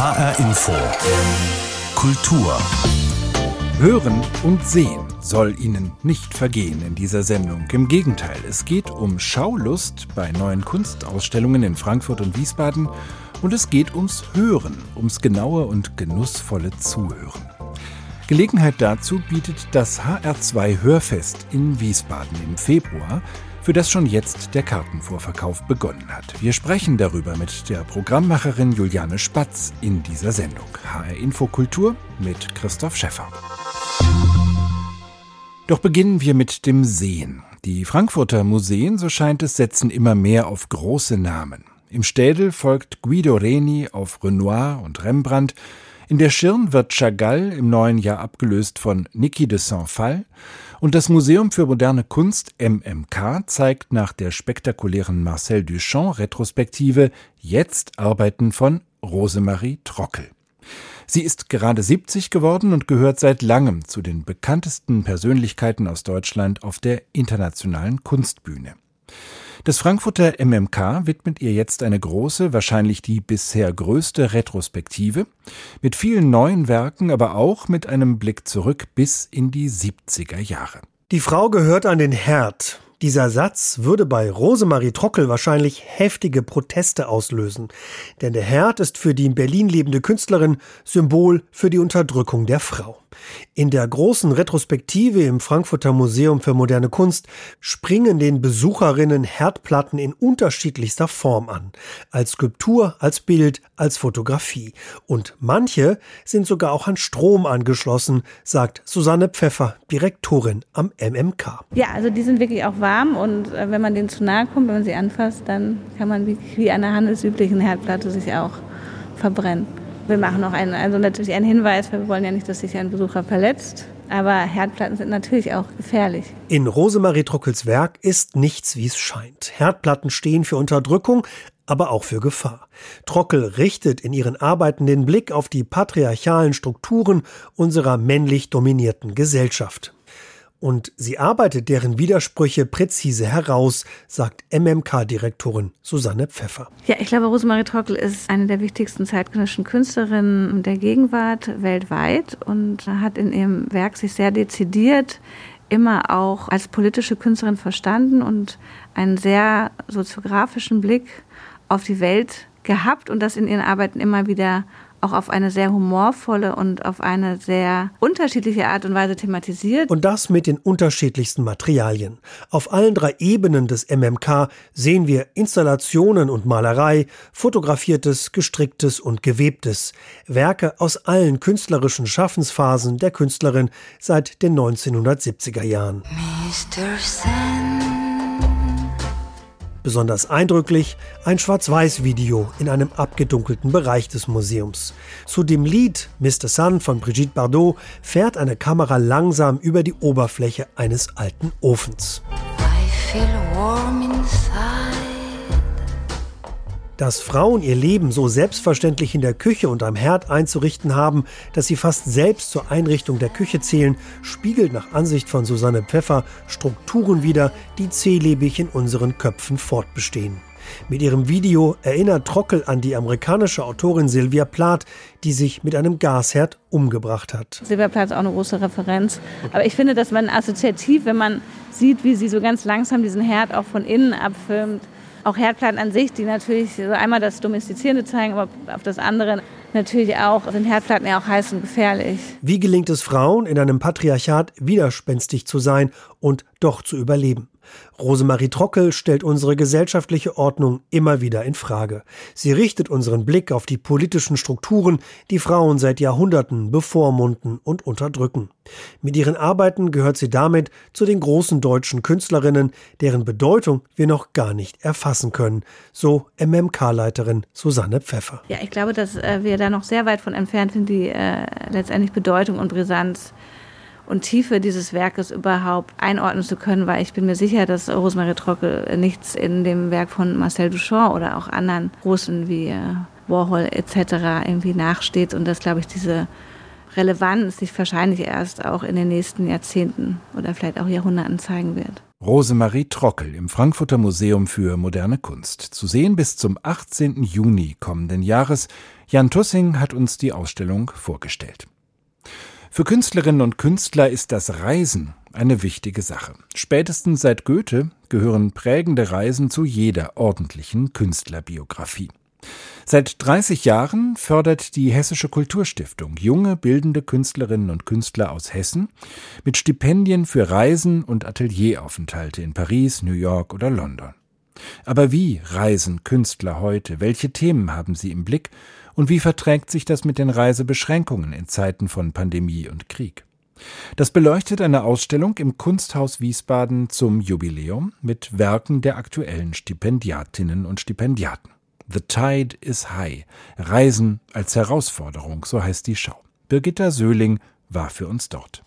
HR Info. Kultur. Hören und Sehen soll Ihnen nicht vergehen in dieser Sendung. Im Gegenteil, es geht um Schaulust bei neuen Kunstausstellungen in Frankfurt und Wiesbaden und es geht ums Hören, ums genaue und genussvolle Zuhören. Gelegenheit dazu bietet das HR2 Hörfest in Wiesbaden im Februar für das schon jetzt der Kartenvorverkauf begonnen hat. Wir sprechen darüber mit der Programmmacherin Juliane Spatz in dieser Sendung. HR Infokultur mit Christoph Schäffer. Doch beginnen wir mit dem Sehen. Die Frankfurter Museen, so scheint es, setzen immer mehr auf große Namen. Im Städel folgt Guido Reni auf Renoir und Rembrandt. In der Schirn wird Chagall im neuen Jahr abgelöst von Niki de Saint-Phal. Und das Museum für moderne Kunst MMK zeigt nach der spektakulären Marcel Duchamp Retrospektive jetzt Arbeiten von Rosemarie Trockel. Sie ist gerade 70 geworden und gehört seit langem zu den bekanntesten Persönlichkeiten aus Deutschland auf der internationalen Kunstbühne. Das Frankfurter MMK widmet ihr jetzt eine große, wahrscheinlich die bisher größte Retrospektive, mit vielen neuen Werken, aber auch mit einem Blick zurück bis in die 70er Jahre. Die Frau gehört an den Herd, dieser Satz würde bei Rosemarie Trockel wahrscheinlich heftige Proteste auslösen, denn der Herd ist für die in Berlin lebende Künstlerin Symbol für die Unterdrückung der Frau. In der großen Retrospektive im Frankfurter Museum für moderne Kunst springen den Besucherinnen Herdplatten in unterschiedlichster Form an. Als Skulptur, als Bild, als Fotografie. Und manche sind sogar auch an Strom angeschlossen, sagt Susanne Pfeffer, Direktorin am MMK. Ja, also die sind wirklich auch warm und äh, wenn man denen zu nahe kommt, wenn man sie anfasst, dann kann man wie, wie an einer handelsüblichen Herdplatte sich auch verbrennen. Wir machen noch einen, also natürlich einen Hinweis, weil wir wollen ja nicht, dass sich ein Besucher verletzt. Aber Herdplatten sind natürlich auch gefährlich. In Rosemarie Trockels Werk ist nichts, wie es scheint. Herdplatten stehen für Unterdrückung, aber auch für Gefahr. Trockel richtet in ihren Arbeiten den Blick auf die patriarchalen Strukturen unserer männlich dominierten Gesellschaft. Und sie arbeitet deren Widersprüche präzise heraus, sagt MMK-Direktorin Susanne Pfeffer. Ja, ich glaube, Rosemarie Trockel ist eine der wichtigsten zeitgenössischen Künstlerinnen der Gegenwart weltweit und hat in ihrem Werk sich sehr dezidiert immer auch als politische Künstlerin verstanden und einen sehr soziografischen Blick auf die Welt gehabt und das in ihren Arbeiten immer wieder auch auf eine sehr humorvolle und auf eine sehr unterschiedliche Art und Weise thematisiert. Und das mit den unterschiedlichsten Materialien. Auf allen drei Ebenen des MMK sehen wir Installationen und Malerei, fotografiertes, gestricktes und gewebtes. Werke aus allen künstlerischen Schaffensphasen der Künstlerin seit den 1970er Jahren. Mr. Sand. Besonders eindrücklich ein Schwarz-Weiß-Video in einem abgedunkelten Bereich des Museums. Zu dem Lied Mr. Sun von Brigitte Bardot fährt eine Kamera langsam über die Oberfläche eines alten Ofens. I feel warm inside. Dass Frauen ihr Leben so selbstverständlich in der Küche und am Herd einzurichten haben, dass sie fast selbst zur Einrichtung der Küche zählen, spiegelt nach Ansicht von Susanne Pfeffer Strukturen wider, die zählebig in unseren Köpfen fortbestehen. Mit ihrem Video erinnert Trockel an die amerikanische Autorin Sylvia Plath, die sich mit einem Gasherd umgebracht hat. Sylvia Plath ist auch eine große Referenz. Aber ich finde, dass man assoziativ, wenn man sieht, wie sie so ganz langsam diesen Herd auch von innen abfilmt, auch Herdplatten an sich, die natürlich so einmal das Domestizierende zeigen, aber auf das andere natürlich auch sind Herdplatten ja auch heiß und gefährlich. Wie gelingt es Frauen in einem Patriarchat widerspenstig zu sein und doch zu überleben? Rosemarie Trockel stellt unsere gesellschaftliche Ordnung immer wieder in Frage. Sie richtet unseren Blick auf die politischen Strukturen, die Frauen seit Jahrhunderten bevormunden und unterdrücken. Mit ihren Arbeiten gehört sie damit zu den großen deutschen Künstlerinnen, deren Bedeutung wir noch gar nicht erfassen können, so MMK-Leiterin Susanne Pfeffer. Ja, ich glaube, dass äh, wir da noch sehr weit von entfernt sind, die äh, letztendlich Bedeutung und Brisanz und Tiefe dieses Werkes überhaupt einordnen zu können, weil ich bin mir sicher, dass Rosemarie Trockel nichts in dem Werk von Marcel Duchamp oder auch anderen Großen wie äh, Warhol etc. irgendwie nachsteht und dass, glaube ich, diese Relevanz sich wahrscheinlich erst auch in den nächsten Jahrzehnten oder vielleicht auch Jahrhunderten zeigen wird. Rosemarie Trockel im Frankfurter Museum für moderne Kunst. Zu sehen bis zum 18. Juni kommenden Jahres. Jan Tussing hat uns die Ausstellung vorgestellt. Für Künstlerinnen und Künstler ist das Reisen eine wichtige Sache. Spätestens seit Goethe gehören prägende Reisen zu jeder ordentlichen Künstlerbiografie. Seit 30 Jahren fördert die Hessische Kulturstiftung junge bildende Künstlerinnen und Künstler aus Hessen mit Stipendien für Reisen und Atelieraufenthalte in Paris, New York oder London. Aber wie reisen Künstler heute? Welche Themen haben sie im Blick? Und wie verträgt sich das mit den Reisebeschränkungen in Zeiten von Pandemie und Krieg? Das beleuchtet eine Ausstellung im Kunsthaus Wiesbaden zum Jubiläum mit Werken der aktuellen Stipendiatinnen und Stipendiaten. The Tide is High. Reisen als Herausforderung, so heißt die Schau. Birgitta Söhling war für uns dort.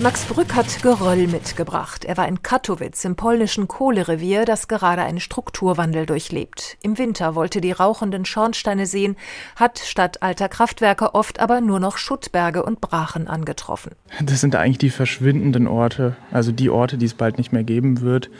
Max Brück hat Geröll mitgebracht. Er war in Katowice im polnischen Kohlerevier, das gerade einen Strukturwandel durchlebt. Im Winter wollte die rauchenden Schornsteine sehen, hat statt alter Kraftwerke oft aber nur noch Schuttberge und Brachen angetroffen. Das sind eigentlich die verschwindenden Orte, also die Orte, die es bald nicht mehr geben wird.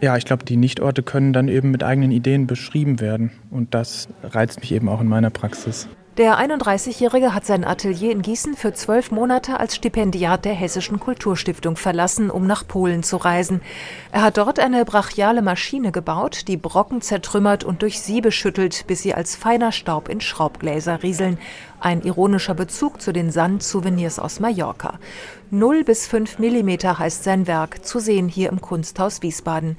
Ja, ich glaube, die Nichtorte können dann eben mit eigenen Ideen beschrieben werden. Und das reizt mich eben auch in meiner Praxis. Der 31-Jährige hat sein Atelier in Gießen für zwölf Monate als Stipendiat der Hessischen Kulturstiftung verlassen, um nach Polen zu reisen. Er hat dort eine brachiale Maschine gebaut, die Brocken zertrümmert und durch Siebe schüttelt, bis sie als feiner Staub in Schraubgläser rieseln. Ein ironischer Bezug zu den Sand-Souvenirs aus Mallorca. 0 bis 5 Millimeter heißt sein Werk, zu sehen hier im Kunsthaus Wiesbaden.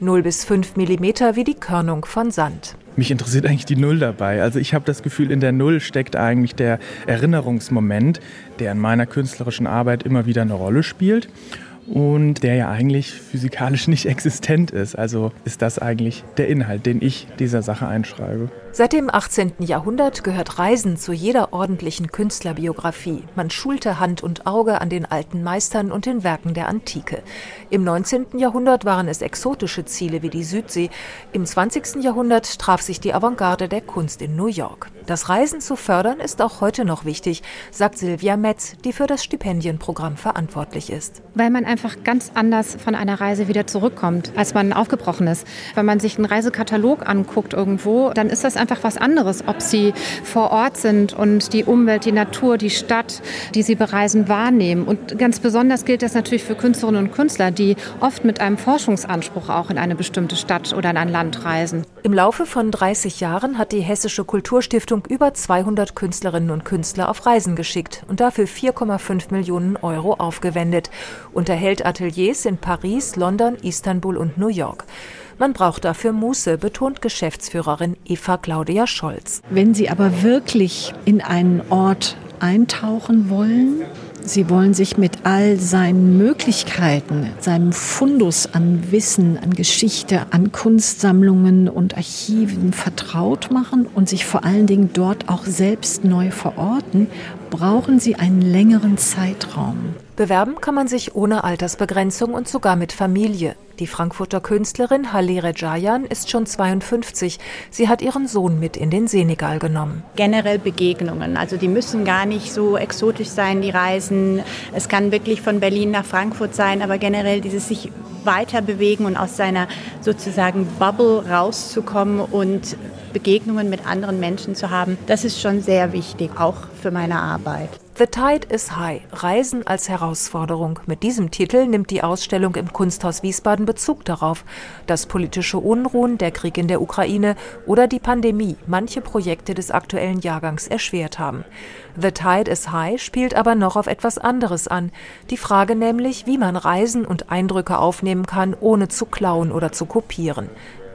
0 bis 5 Millimeter wie die Körnung von Sand. Mich interessiert eigentlich die Null dabei. Also ich habe das Gefühl, in der Null steckt eigentlich der Erinnerungsmoment, der in meiner künstlerischen Arbeit immer wieder eine Rolle spielt und der ja eigentlich physikalisch nicht existent ist. Also ist das eigentlich der Inhalt, den ich dieser Sache einschreibe. Seit dem 18. Jahrhundert gehört Reisen zu jeder ordentlichen Künstlerbiografie. Man schulte Hand und Auge an den alten Meistern und den Werken der Antike. Im 19. Jahrhundert waren es exotische Ziele wie die Südsee. Im 20. Jahrhundert traf sich die Avantgarde der Kunst in New York. Das Reisen zu fördern ist auch heute noch wichtig, sagt Silvia Metz, die für das Stipendienprogramm verantwortlich ist. Weil man einfach ganz anders von einer Reise wieder zurückkommt, als man aufgebrochen ist. Wenn man sich einen Reisekatalog anguckt irgendwo, dann ist das einfach was anderes, ob sie vor Ort sind und die Umwelt, die Natur, die Stadt, die sie bereisen, wahrnehmen. Und ganz besonders gilt das natürlich für Künstlerinnen und Künstler, die oft mit einem Forschungsanspruch auch in eine bestimmte Stadt oder in ein Land reisen. Im Laufe von 30 Jahren hat die Hessische Kulturstiftung über 200 Künstlerinnen und Künstler auf Reisen geschickt und dafür 4,5 Millionen Euro aufgewendet, unterhält Ateliers in Paris, London, Istanbul und New York. Man braucht dafür Muße, betont Geschäftsführerin Eva Claudia Scholz. Wenn Sie aber wirklich in einen Ort eintauchen wollen, Sie wollen sich mit all seinen Möglichkeiten, seinem Fundus an Wissen, an Geschichte, an Kunstsammlungen und Archiven vertraut machen und sich vor allen Dingen dort auch selbst neu verorten, brauchen Sie einen längeren Zeitraum. Bewerben kann man sich ohne Altersbegrenzung und sogar mit Familie. Die Frankfurter Künstlerin Halire Jayan ist schon 52. Sie hat ihren Sohn mit in den Senegal genommen. Generell Begegnungen. Also die müssen gar nicht so exotisch sein, die Reisen. Es kann wirklich von Berlin nach Frankfurt sein, aber generell dieses sich weiter bewegen und aus seiner sozusagen Bubble rauszukommen und Begegnungen mit anderen Menschen zu haben, das ist schon sehr wichtig, auch für meine Arbeit. The Tide is High. Reisen als Herausforderung. Mit diesem Titel nimmt die Ausstellung im Kunsthaus Wiesbaden Bezug darauf, dass politische Unruhen, der Krieg in der Ukraine oder die Pandemie manche Projekte des aktuellen Jahrgangs erschwert haben. The Tide is High spielt aber noch auf etwas anderes an. Die Frage nämlich, wie man Reisen und Eindrücke aufnehmen kann, ohne zu klauen oder zu kopieren.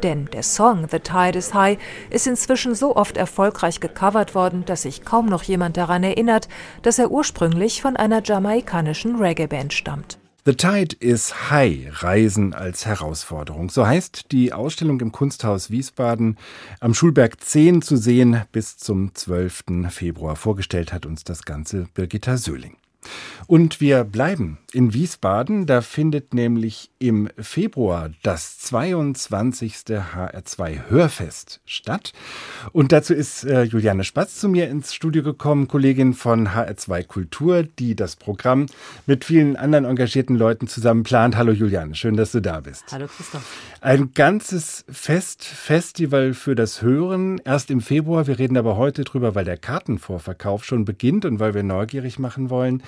Denn der Song The Tide is High ist inzwischen so oft erfolgreich gecovert worden, dass sich kaum noch jemand daran erinnert, dass er ursprünglich von einer jamaikanischen Reggae-Band stammt. The Tide is High, Reisen als Herausforderung. So heißt die Ausstellung im Kunsthaus Wiesbaden am Schulberg 10 zu sehen bis zum 12. Februar. Vorgestellt hat uns das Ganze Birgitta Söhling. Und wir bleiben in Wiesbaden. Da findet nämlich im Februar das 22. HR2 Hörfest statt. Und dazu ist äh, Juliane Spatz zu mir ins Studio gekommen, Kollegin von HR2 Kultur, die das Programm mit vielen anderen engagierten Leuten zusammen plant. Hallo Juliane, schön, dass du da bist. Hallo Christoph. Ein ganzes Fest, Festival für das Hören, erst im Februar. Wir reden aber heute drüber, weil der Kartenvorverkauf schon beginnt und weil wir neugierig machen wollen.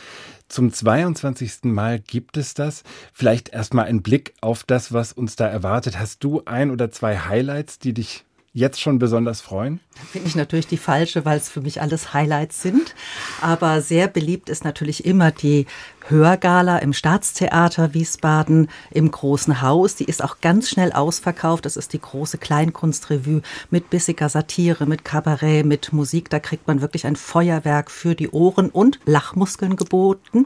Zum 22. Mal gibt es das. Vielleicht erstmal ein Blick auf das, was uns da erwartet. Hast du ein oder zwei Highlights, die dich jetzt schon besonders freuen? Da bin ich natürlich die falsche, weil es für mich alles Highlights sind. Aber sehr beliebt ist natürlich immer die Hörgala im Staatstheater Wiesbaden im Großen Haus. Die ist auch ganz schnell ausverkauft. Das ist die große Kleinkunstrevue mit bissiger Satire, mit Kabarett, mit Musik. Da kriegt man wirklich ein Feuerwerk für die Ohren und Lachmuskeln geboten.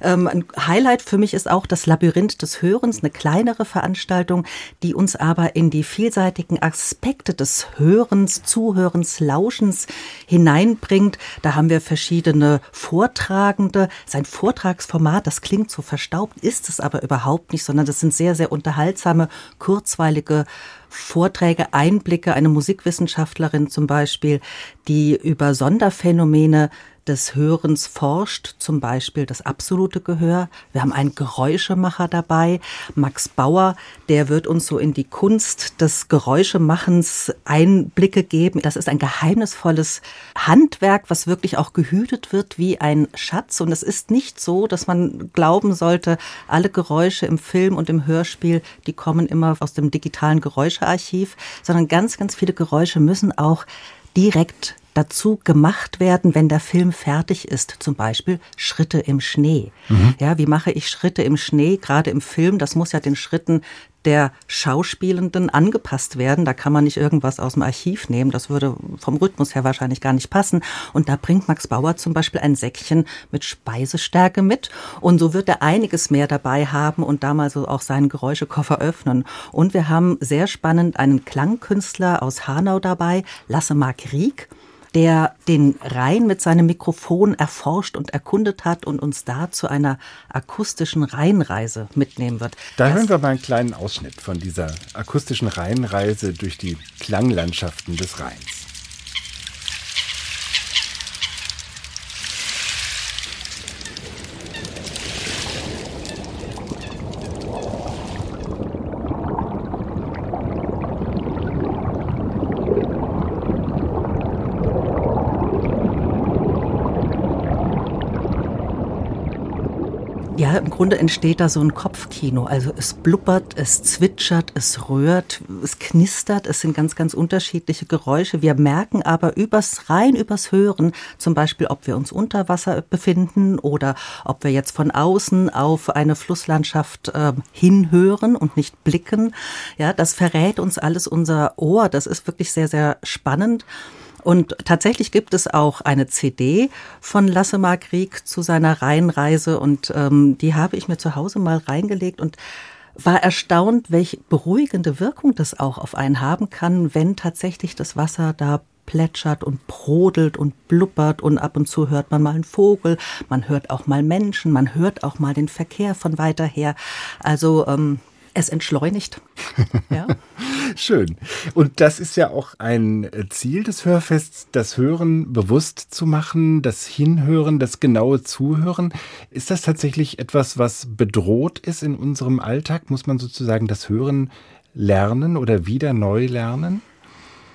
Ähm, ein Highlight für mich ist auch das Labyrinth des Hörens, eine kleinere Veranstaltung, die uns aber in die vielseitigen Aspekte des Hörens, Zuhörens, Lauschens hineinbringt. Da haben wir verschiedene Vortragende. Sein Vortragsformat Format, das klingt so verstaubt, ist es aber überhaupt nicht, sondern das sind sehr, sehr unterhaltsame, kurzweilige Vorträge, Einblicke. Eine Musikwissenschaftlerin zum Beispiel, die über Sonderphänomene des Hörens forscht, zum Beispiel das absolute Gehör. Wir haben einen Geräuschemacher dabei, Max Bauer, der wird uns so in die Kunst des Geräuschemachens Einblicke geben. Das ist ein geheimnisvolles Handwerk, was wirklich auch gehütet wird wie ein Schatz. Und es ist nicht so, dass man glauben sollte, alle Geräusche im Film und im Hörspiel, die kommen immer aus dem digitalen Geräuschearchiv, sondern ganz, ganz viele Geräusche müssen auch direkt dazu gemacht werden, wenn der Film fertig ist. Zum Beispiel Schritte im Schnee. Mhm. Ja, wie mache ich Schritte im Schnee? Gerade im Film, das muss ja den Schritten der Schauspielenden angepasst werden. Da kann man nicht irgendwas aus dem Archiv nehmen. Das würde vom Rhythmus her wahrscheinlich gar nicht passen. Und da bringt Max Bauer zum Beispiel ein Säckchen mit Speisestärke mit. Und so wird er einiges mehr dabei haben und damals so auch seinen Geräuschekoffer öffnen. Und wir haben sehr spannend einen Klangkünstler aus Hanau dabei, Lasse Mark Rieck der den Rhein mit seinem Mikrofon erforscht und erkundet hat und uns da zu einer akustischen Rheinreise mitnehmen wird. Da hören wir mal einen kleinen Ausschnitt von dieser akustischen Rheinreise durch die Klanglandschaften des Rheins. Ja, im Grunde entsteht da so ein Kopfkino. Also es blubbert, es zwitschert, es rührt, es knistert. Es sind ganz, ganz unterschiedliche Geräusche. Wir merken aber übers rein übers Hören, zum Beispiel, ob wir uns unter Wasser befinden oder ob wir jetzt von außen auf eine Flusslandschaft äh, hinhören und nicht blicken. Ja, das verrät uns alles unser Ohr. Das ist wirklich sehr, sehr spannend. Und tatsächlich gibt es auch eine CD von Lasse Rieck zu seiner Rheinreise und ähm, die habe ich mir zu Hause mal reingelegt und war erstaunt, welche beruhigende Wirkung das auch auf einen haben kann, wenn tatsächlich das Wasser da plätschert und brodelt und blubbert und ab und zu hört man mal einen Vogel, man hört auch mal Menschen, man hört auch mal den Verkehr von weiter her. Also ähm, es entschleunigt. Ja. Schön. Und das ist ja auch ein Ziel des Hörfests, das Hören bewusst zu machen, das Hinhören, das genaue Zuhören. Ist das tatsächlich etwas, was bedroht ist in unserem Alltag? Muss man sozusagen das Hören lernen oder wieder neu lernen?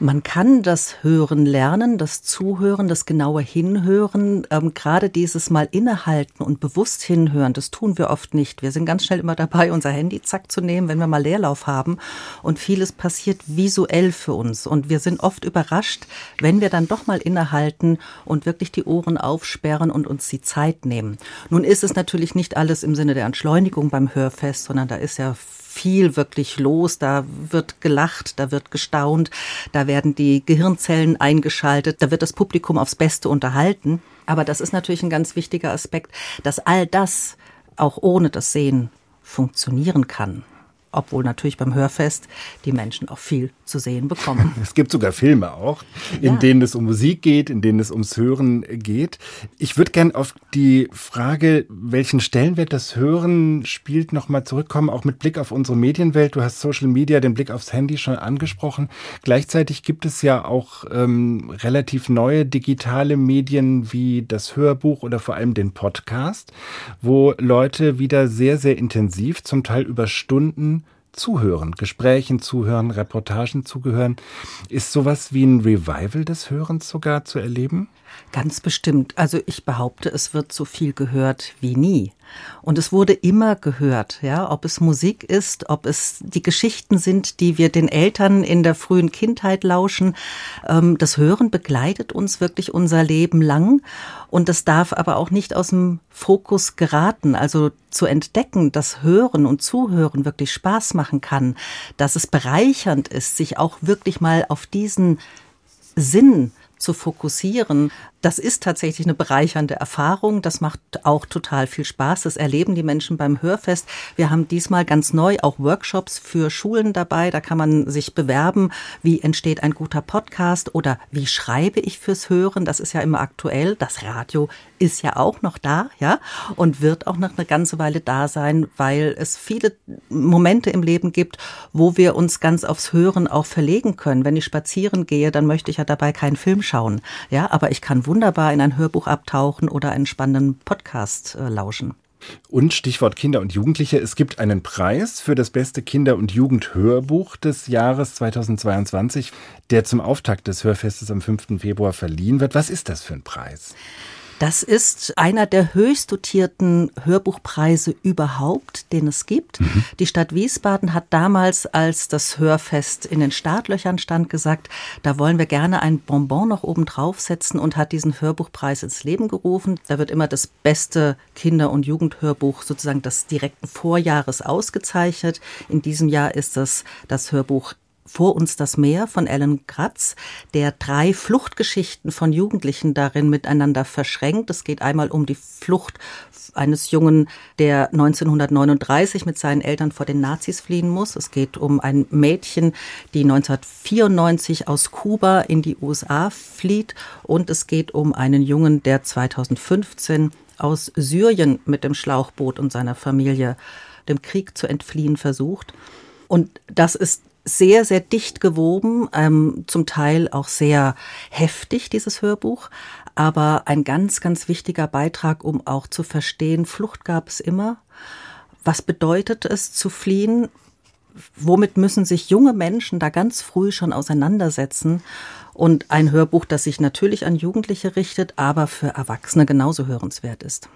Man kann das Hören lernen, das Zuhören, das genaue Hinhören, ähm, gerade dieses Mal innehalten und bewusst hinhören, das tun wir oft nicht. Wir sind ganz schnell immer dabei, unser Handy zack zu nehmen, wenn wir mal Leerlauf haben. Und vieles passiert visuell für uns. Und wir sind oft überrascht, wenn wir dann doch mal innehalten und wirklich die Ohren aufsperren und uns die Zeit nehmen. Nun ist es natürlich nicht alles im Sinne der Entschleunigung beim Hörfest, sondern da ist ja viel wirklich los. Da wird gelacht, da wird gestaunt, da werden die Gehirnzellen eingeschaltet, da wird das Publikum aufs Beste unterhalten. Aber das ist natürlich ein ganz wichtiger Aspekt, dass all das auch ohne das Sehen funktionieren kann. Obwohl natürlich beim Hörfest die Menschen auch viel zu sehen bekommen. Es gibt sogar Filme auch, in ja. denen es um Musik geht, in denen es ums Hören geht. Ich würde gern auf die Frage, welchen Stellenwert das Hören spielt, nochmal zurückkommen, auch mit Blick auf unsere Medienwelt. Du hast Social Media, den Blick aufs Handy schon angesprochen. Gleichzeitig gibt es ja auch ähm, relativ neue digitale Medien wie das Hörbuch oder vor allem den Podcast, wo Leute wieder sehr, sehr intensiv, zum Teil über Stunden zuhören, Gesprächen zuhören, Reportagen zugehören. Ist sowas wie ein Revival des Hörens sogar zu erleben? Ganz bestimmt. Also ich behaupte, es wird so viel gehört wie nie. Und es wurde immer gehört, ja, ob es Musik ist, ob es die Geschichten sind, die wir den Eltern in der frühen Kindheit lauschen. Ähm, das Hören begleitet uns wirklich unser Leben lang. Und das darf aber auch nicht aus dem Fokus geraten. Also zu entdecken, dass Hören und Zuhören wirklich Spaß machen kann, dass es bereichernd ist, sich auch wirklich mal auf diesen Sinn zu fokussieren, das ist tatsächlich eine bereichernde Erfahrung. Das macht auch total viel Spaß. Das erleben die Menschen beim Hörfest. Wir haben diesmal ganz neu auch Workshops für Schulen dabei. Da kann man sich bewerben, wie entsteht ein guter Podcast oder wie schreibe ich fürs Hören. Das ist ja immer aktuell. Das Radio ist ja auch noch da, ja, und wird auch noch eine ganze Weile da sein, weil es viele Momente im Leben gibt, wo wir uns ganz aufs Hören auch verlegen können. Wenn ich spazieren gehe, dann möchte ich ja dabei keinen Film schauen, ja, aber ich kann wunderbar in ein Hörbuch abtauchen oder einen spannenden Podcast äh, lauschen. Und Stichwort Kinder und Jugendliche. Es gibt einen Preis für das beste Kinder- und Jugendhörbuch des Jahres 2022, der zum Auftakt des Hörfestes am 5. Februar verliehen wird. Was ist das für ein Preis? Das ist einer der höchst dotierten Hörbuchpreise überhaupt, den es gibt. Mhm. Die Stadt Wiesbaden hat damals, als das Hörfest in den Startlöchern stand, gesagt, da wollen wir gerne ein Bonbon noch oben draufsetzen und hat diesen Hörbuchpreis ins Leben gerufen. Da wird immer das beste Kinder- und Jugendhörbuch sozusagen des direkten Vorjahres ausgezeichnet. In diesem Jahr ist das das Hörbuch vor uns das Meer von Alan Kratz, der drei Fluchtgeschichten von Jugendlichen darin miteinander verschränkt. Es geht einmal um die Flucht eines Jungen, der 1939 mit seinen Eltern vor den Nazis fliehen muss. Es geht um ein Mädchen, die 1994 aus Kuba in die USA flieht. Und es geht um einen Jungen, der 2015 aus Syrien mit dem Schlauchboot und seiner Familie dem Krieg zu entfliehen versucht. Und das ist sehr, sehr dicht gewoben, ähm, zum Teil auch sehr heftig, dieses Hörbuch, aber ein ganz, ganz wichtiger Beitrag, um auch zu verstehen, Flucht gab es immer. Was bedeutet es zu fliehen? Womit müssen sich junge Menschen da ganz früh schon auseinandersetzen? Und ein Hörbuch, das sich natürlich an Jugendliche richtet, aber für Erwachsene genauso hörenswert ist.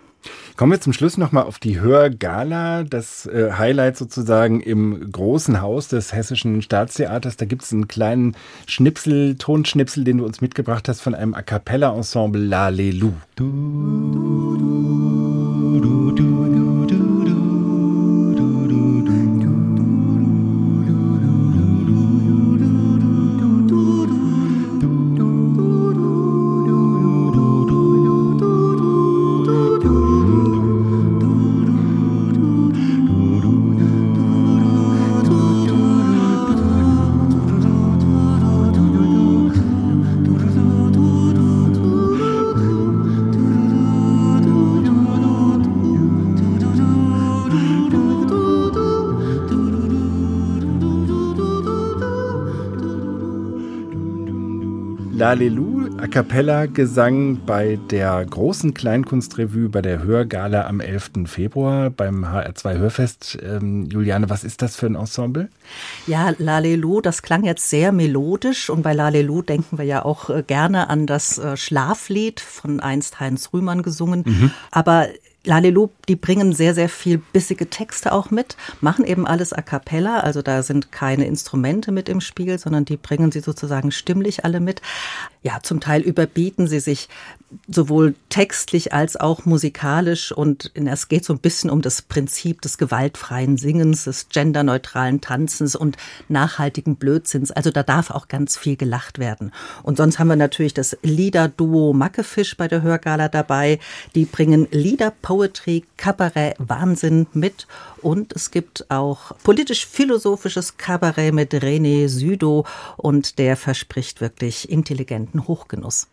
Kommen wir zum Schluss nochmal auf die Hörgala, das äh, Highlight sozusagen im großen Haus des Hessischen Staatstheaters. Da gibt es einen kleinen Schnipsel, Tonschnipsel, den du uns mitgebracht hast von einem A Cappella-Ensemble La Lelou. Du, du, du, Lalelu a cappella Gesang bei der großen Kleinkunstrevue bei der Hörgala am 11. Februar beim HR2 Hörfest. Ähm, Juliane, was ist das für ein Ensemble? Ja, Lalelu, das klang jetzt sehr melodisch und bei Lalelu denken wir ja auch äh, gerne an das äh, Schlaflied von einst Heinz Rühmann gesungen. Mhm. Aber Lalelu, die bringen sehr, sehr viel bissige Texte auch mit, machen eben alles a cappella, also da sind keine Instrumente mit im Spiel, sondern die bringen sie sozusagen stimmlich alle mit. Ja, zum Teil überbieten sie sich sowohl textlich als auch musikalisch und es geht so ein bisschen um das Prinzip des gewaltfreien Singens, des genderneutralen Tanzens und nachhaltigen Blödsinns. Also da darf auch ganz viel gelacht werden. Und sonst haben wir natürlich das Liederduo Mackefisch bei der Hörgala dabei. Die bringen Lieder, Poetry, Kabarett, Wahnsinn mit und es gibt auch politisch-philosophisches Kabarett mit René Südo und der verspricht wirklich intelligenten Hochgenuss.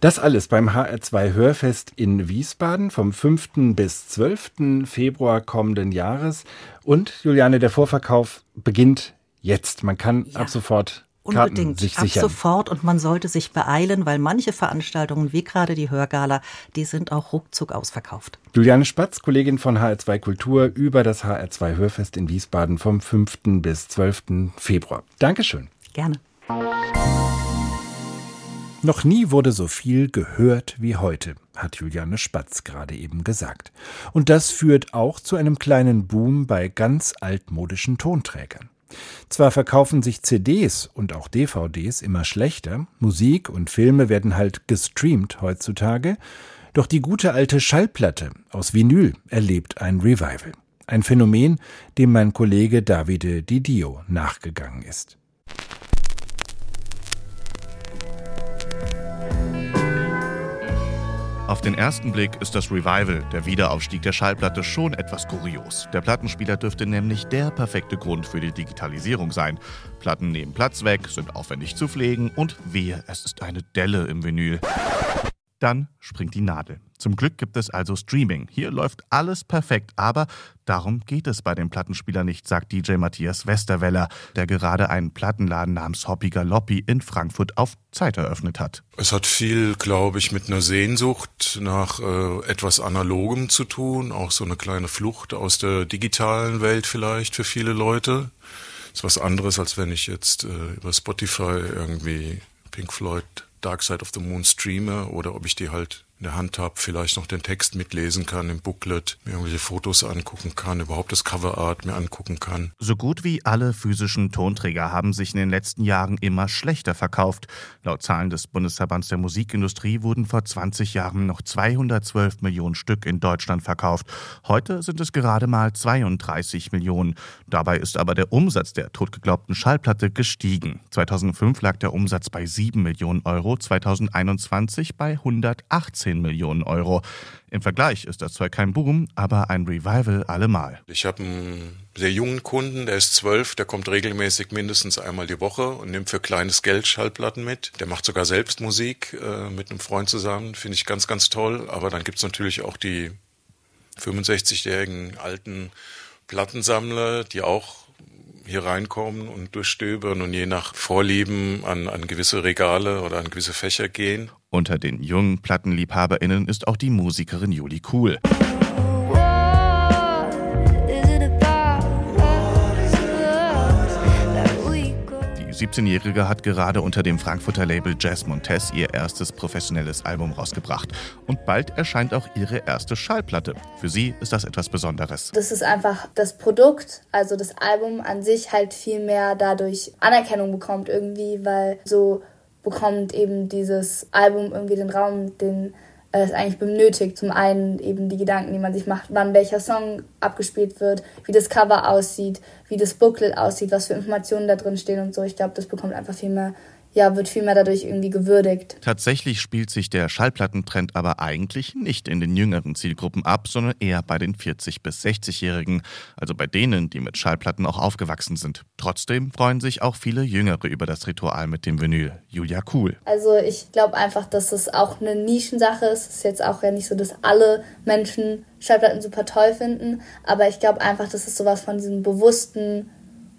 Das alles beim HR2 Hörfest in Wiesbaden vom 5. bis 12. Februar kommenden Jahres. Und Juliane, der Vorverkauf beginnt jetzt. Man kann ja. ab sofort Karten Unbedingt, sich ab sichern. sofort und man sollte sich beeilen, weil manche Veranstaltungen, wie gerade die Hörgala, die sind auch ruckzuck ausverkauft. Juliane Spatz, Kollegin von HR2 Kultur über das HR2 Hörfest in Wiesbaden vom 5. bis 12. Februar. Dankeschön. Gerne. Noch nie wurde so viel gehört wie heute, hat Juliane Spatz gerade eben gesagt. Und das führt auch zu einem kleinen Boom bei ganz altmodischen Tonträgern. Zwar verkaufen sich CDs und auch DVDs immer schlechter, Musik und Filme werden halt gestreamt heutzutage, doch die gute alte Schallplatte aus Vinyl erlebt ein Revival. Ein Phänomen, dem mein Kollege Davide Didio nachgegangen ist. Auf den ersten Blick ist das Revival, der Wiederaufstieg der Schallplatte, schon etwas kurios. Der Plattenspieler dürfte nämlich der perfekte Grund für die Digitalisierung sein. Platten nehmen Platz weg, sind aufwendig zu pflegen und wehe, es ist eine Delle im Vinyl. Dann springt die Nadel. Zum Glück gibt es also Streaming. Hier läuft alles perfekt, aber darum geht es bei dem Plattenspieler nicht, sagt DJ Matthias Westerweller, der gerade einen Plattenladen namens Hoppy Galoppi in Frankfurt auf Zeit eröffnet hat. Es hat viel, glaube ich, mit einer Sehnsucht nach äh, etwas Analogem zu tun, auch so eine kleine Flucht aus der digitalen Welt vielleicht für viele Leute. Ist was anderes, als wenn ich jetzt äh, über Spotify irgendwie Pink Floyd Dark Side of the Moon streame oder ob ich die halt in der Hand habe, vielleicht noch den Text mitlesen kann im Booklet, mir irgendwelche Fotos angucken kann, überhaupt das Coverart mir angucken kann. So gut wie alle physischen Tonträger haben sich in den letzten Jahren immer schlechter verkauft. Laut Zahlen des Bundesverbands der Musikindustrie wurden vor 20 Jahren noch 212 Millionen Stück in Deutschland verkauft. Heute sind es gerade mal 32 Millionen. Dabei ist aber der Umsatz der totgeglaubten Schallplatte gestiegen. 2005 lag der Umsatz bei 7 Millionen Euro, 2021 bei 118 10 Millionen Euro. Im Vergleich ist das zwar kein Boom, aber ein Revival allemal. Ich habe einen sehr jungen Kunden, der ist zwölf, der kommt regelmäßig mindestens einmal die Woche und nimmt für kleines Geld Schallplatten mit. Der macht sogar selbst Musik äh, mit einem Freund zusammen, finde ich ganz, ganz toll. Aber dann gibt es natürlich auch die 65-jährigen alten Plattensammler, die auch hier reinkommen und durchstöbern und je nach Vorlieben an, an gewisse Regale oder an gewisse Fächer gehen. Unter den jungen PlattenliebhaberInnen ist auch die Musikerin Juli Kuhl. 17-Jährige hat gerade unter dem Frankfurter Label Jazz Montes ihr erstes professionelles Album rausgebracht. Und bald erscheint auch ihre erste Schallplatte. Für sie ist das etwas Besonderes. Das ist einfach das Produkt, also das Album an sich halt viel mehr dadurch Anerkennung bekommt irgendwie, weil so bekommt eben dieses Album irgendwie den Raum, den es eigentlich benötigt. Zum einen eben die Gedanken, die man sich macht, wann welcher Song abgespielt wird, wie das Cover aussieht, wie das Booklet aussieht, was für Informationen da drin stehen und so. Ich glaube, das bekommt einfach viel mehr ja, wird vielmehr dadurch irgendwie gewürdigt. Tatsächlich spielt sich der Schallplattentrend aber eigentlich nicht in den jüngeren Zielgruppen ab, sondern eher bei den 40- bis 60-Jährigen, also bei denen, die mit Schallplatten auch aufgewachsen sind. Trotzdem freuen sich auch viele Jüngere über das Ritual mit dem Vinyl. Julia Cool. Also ich glaube einfach, dass es auch eine Nischensache ist. Es ist jetzt auch ja nicht so, dass alle Menschen Schallplatten super toll finden, aber ich glaube einfach, dass es sowas von diesem bewussten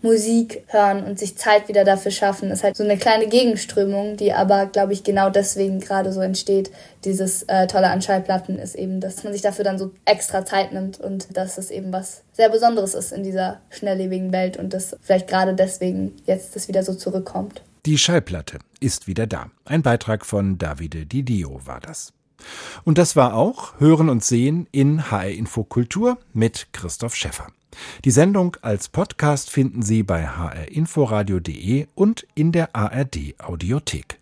Musik hören und sich Zeit wieder dafür schaffen. ist halt so eine kleine Gegenströmung, die aber, glaube ich, genau deswegen gerade so entsteht. Dieses äh, Tolle an Schallplatten ist eben, dass man sich dafür dann so extra Zeit nimmt und dass es eben was sehr Besonderes ist in dieser schnelllebigen Welt und dass vielleicht gerade deswegen jetzt das wieder so zurückkommt. Die Schallplatte ist wieder da. Ein Beitrag von Davide Didio war das. Und das war auch Hören und Sehen in HR Info Kultur mit Christoph Schäffer. Die Sendung als Podcast finden Sie bei hrinforadio.de und in der ARD Audiothek.